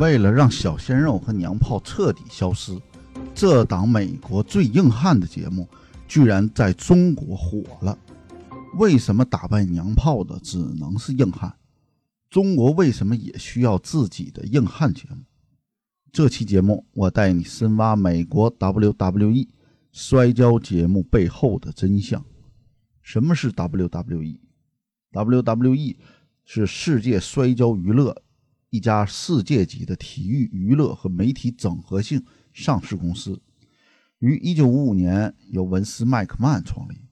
为了让小鲜肉和娘炮彻底消失，这档美国最硬汉的节目居然在中国火了。为什么打败娘炮的只能是硬汉？中国为什么也需要自己的硬汉节目？这期节目我带你深挖美国 WWE 摔跤节目背后的真相。什么是 WWE？WWE 是世界摔跤娱乐一家世界级的体育娱乐和媒体整合性上市公司，于1955年由文斯·麦克曼创立。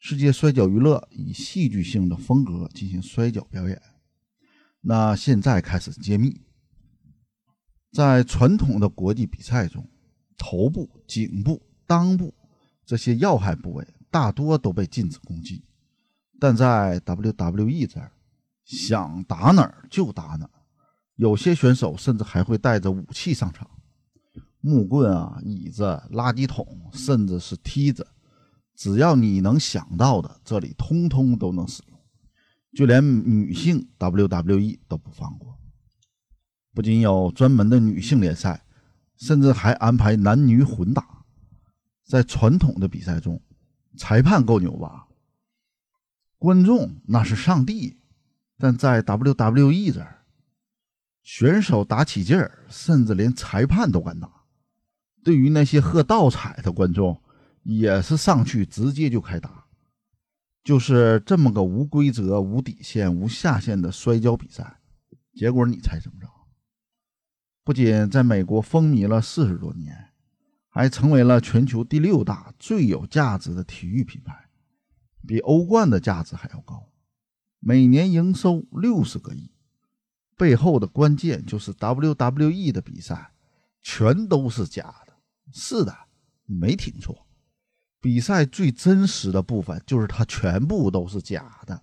世界摔角娱乐以戏剧性的风格进行摔角表演。那现在开始揭秘，在传统的国际比赛中，头部、颈部、裆部这些要害部位大多都被禁止攻击，但在 WWE 这儿，想打哪儿就打哪儿。有些选手甚至还会带着武器上场，木棍啊、椅子、垃圾桶，甚至是梯子。只要你能想到的，这里通通都能使用，就连女性 WWE 都不放过。不仅有专门的女性联赛，甚至还安排男女混打。在传统的比赛中，裁判够牛吧？观众那是上帝，但在 WWE 这儿，选手打起劲儿，甚至连裁判都敢打。对于那些喝倒彩的观众。也是上去直接就开打，就是这么个无规则、无底线、无下限的摔跤比赛。结果你猜怎么着？不仅在美国风靡了四十多年，还成为了全球第六大最有价值的体育品牌，比欧冠的价值还要高，每年营收六十个亿。背后的关键就是 WWE 的比赛全都是假的。是的，你没听错。比赛最真实的部分就是它全部都是假的，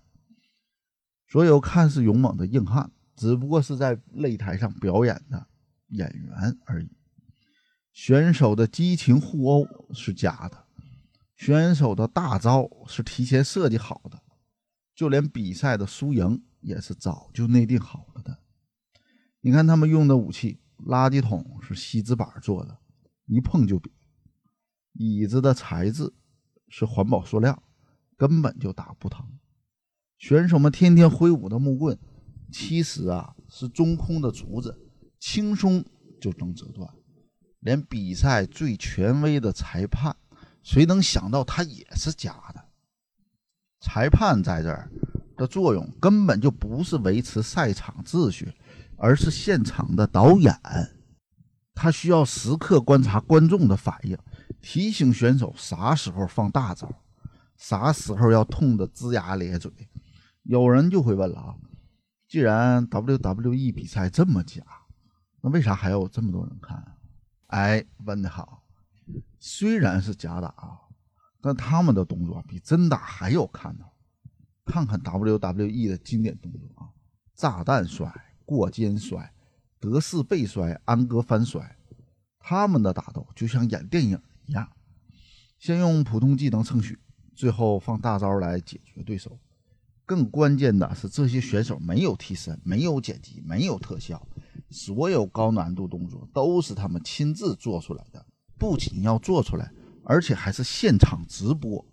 所有看似勇猛的硬汉只不过是在擂台上表演的演员而已。选手的激情互殴是假的，选手的大招是提前设计好的，就连比赛的输赢也是早就内定好了的。你看他们用的武器，垃圾桶是锡纸板做的，一碰就瘪。椅子的材质是环保塑料，根本就打不疼。选手们天天挥舞的木棍，其实啊是中空的竹子，轻松就能折断。连比赛最权威的裁判，谁能想到他也是假的？裁判在这儿的作用根本就不是维持赛场秩序，而是现场的导演。他需要时刻观察观众的反应。提醒选手啥时候放大招，啥时候要痛得龇牙咧嘴。有人就会问了啊，既然 WWE 比赛这么假，那为啥还有这么多人看？哎，问得好。虽然是假打啊，但他们的动作比真打还要看呢。看看 WWE 的经典动作啊，炸弹摔、过肩摔、德式背摔、安格翻摔，他们的打斗就像演电影。一样，先用普通技能蹭血，最后放大招来解决对手。更关键的是，这些选手没有替身，没有剪辑，没有特效，所有高难度动作都是他们亲自做出来的。不仅要做出来，而且还是现场直播，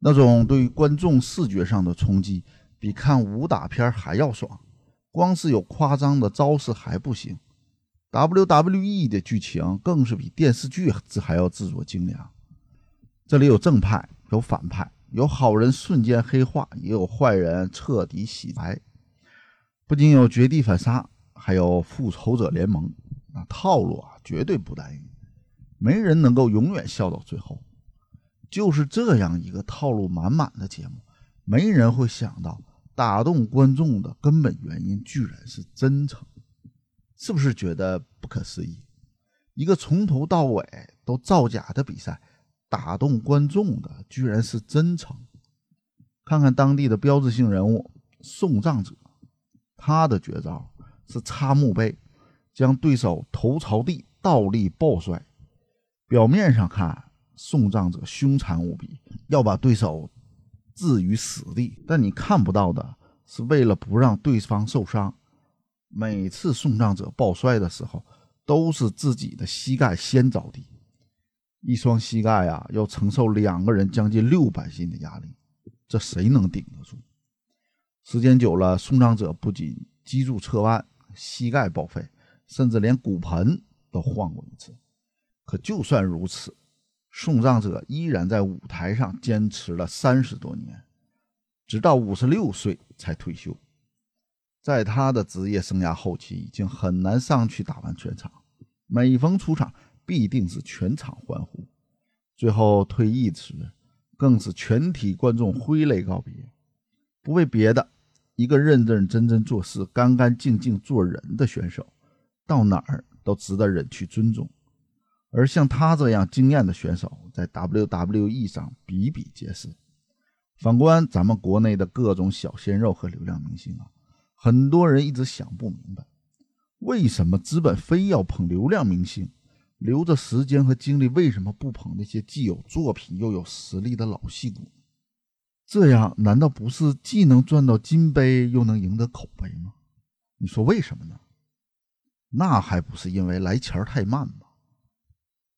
那种对于观众视觉上的冲击，比看武打片还要爽。光是有夸张的招式还不行。WWE 的剧情更是比电视剧还要制作精良。这里有正派，有反派，有好人瞬间黑化，也有坏人彻底洗白。不仅有绝地反杀，还有复仇者联盟。那套路啊，绝对不单一，没人能够永远笑到最后。就是这样一个套路满满的节目，没人会想到打动观众的根本原因居然是真诚。是不是觉得不可思议？一个从头到尾都造假的比赛，打动观众的居然是真诚。看看当地的标志性人物送葬者，他的绝招是插墓碑，将对手头朝地倒立抱摔。表面上看，送葬者凶残无比，要把对手置于死地，但你看不到的是，为了不让对方受伤。每次送葬者抱摔的时候，都是自己的膝盖先着地，一双膝盖啊，要承受两个人将近六百斤的压力，这谁能顶得住？时间久了，送葬者不仅脊柱侧弯、膝盖报废，甚至连骨盆都换过一次。可就算如此，送葬者依然在舞台上坚持了三十多年，直到五十六岁才退休。在他的职业生涯后期，已经很难上去打完全场。每逢出场，必定是全场欢呼。最后退役时，更是全体观众挥泪告别。不为别的，一个认认真真做事、干干净净做人的选手，到哪儿都值得人去尊重。而像他这样惊艳的选手，在 WWE 上比比皆是。反观咱们国内的各种小鲜肉和流量明星啊。很多人一直想不明白，为什么资本非要捧流量明星，留着时间和精力，为什么不捧那些既有作品又有实力的老戏骨？这样难道不是既能赚到金杯，又能赢得口碑吗？你说为什么呢？那还不是因为来钱太慢吗？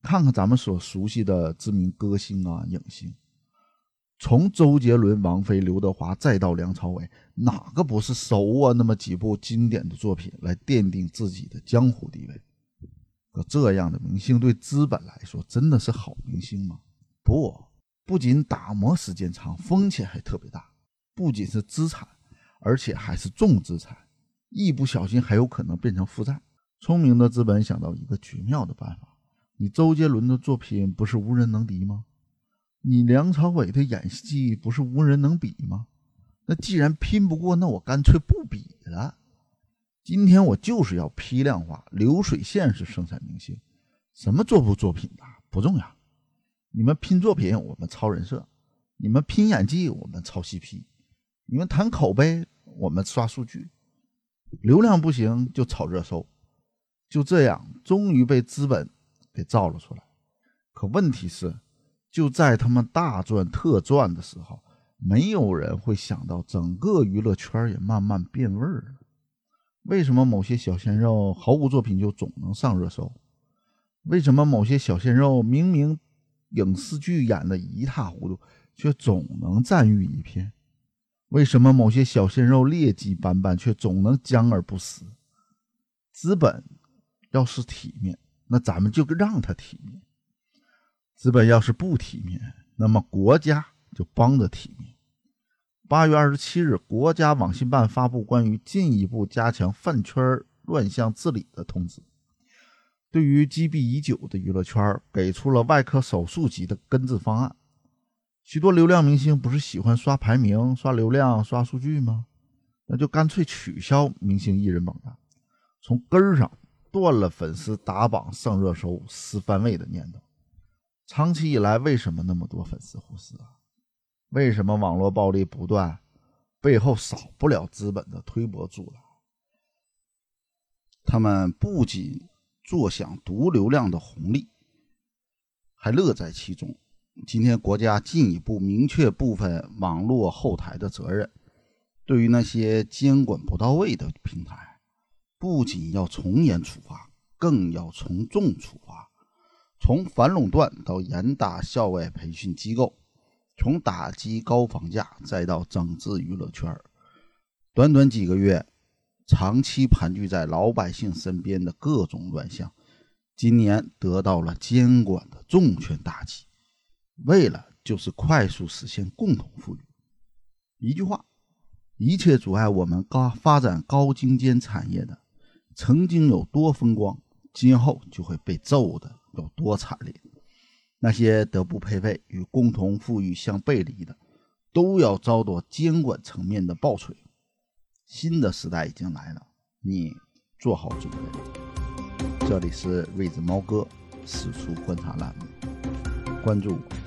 看看咱们所熟悉的知名歌星啊、影星。从周杰伦、王菲、刘德华，再到梁朝伟，哪个不是手握那么几部经典的作品来奠定自己的江湖地位？可这样的明星对资本来说真的是好明星吗？不，不仅打磨时间长，风险还特别大。不仅是资产，而且还是重资产，一不小心还有可能变成负债。聪明的资本想到一个绝妙的办法：你周杰伦的作品不是无人能敌吗？你梁朝伟的演技不是无人能比吗？那既然拼不过，那我干脆不比了。今天我就是要批量化，流水线式生产明星，什么做不作品的不重要。你们拼作品，我们抄人设；你们拼演技，我们抄 CP；你们谈口碑，我们刷数据。流量不行就炒热搜，就这样，终于被资本给造了出来。可问题是。就在他们大赚特赚的时候，没有人会想到整个娱乐圈也慢慢变味儿了。为什么某些小鲜肉毫无作品就总能上热搜？为什么某些小鲜肉明明影视剧演的一塌糊涂，却总能赞誉一片？为什么某些小鲜肉劣迹斑斑，却总能僵而不死？资本要是体面，那咱们就让他体面。资本要是不体面，那么国家就帮着体面。八月二十七日，国家网信办发布关于进一步加强饭圈乱象治理的通知，对于积弊已久的娱乐圈，给出了外科手术级的根治方案。许多流量明星不是喜欢刷排名、刷流量、刷数据吗？那就干脆取消明星艺人榜单，从根儿上断了粉丝打榜上热搜、撕番位的念头。长期以来，为什么那么多粉丝互撕啊？为什么网络暴力不断？背后少不了资本的推波助澜。他们不仅坐享毒流量的红利，还乐在其中。今天，国家进一步明确部分网络后台的责任，对于那些监管不到位的平台，不仅要从严处罚，更要从重处罚。从反垄断到严打校外培训机构，从打击高房价再到整治娱乐圈短短几个月，长期盘踞在老百姓身边的各种乱象，今年得到了监管的重拳打击，为了就是快速实现共同富裕。一句话，一切阻碍我们高发展高精尖产业的，曾经有多风光，今后就会被揍的。有多惨烈？那些德不配位、与共同富裕相背离的，都要遭到监管层面的暴锤。新的时代已经来了，你做好准备。这里是瑞子猫哥四处观察栏目，关注我。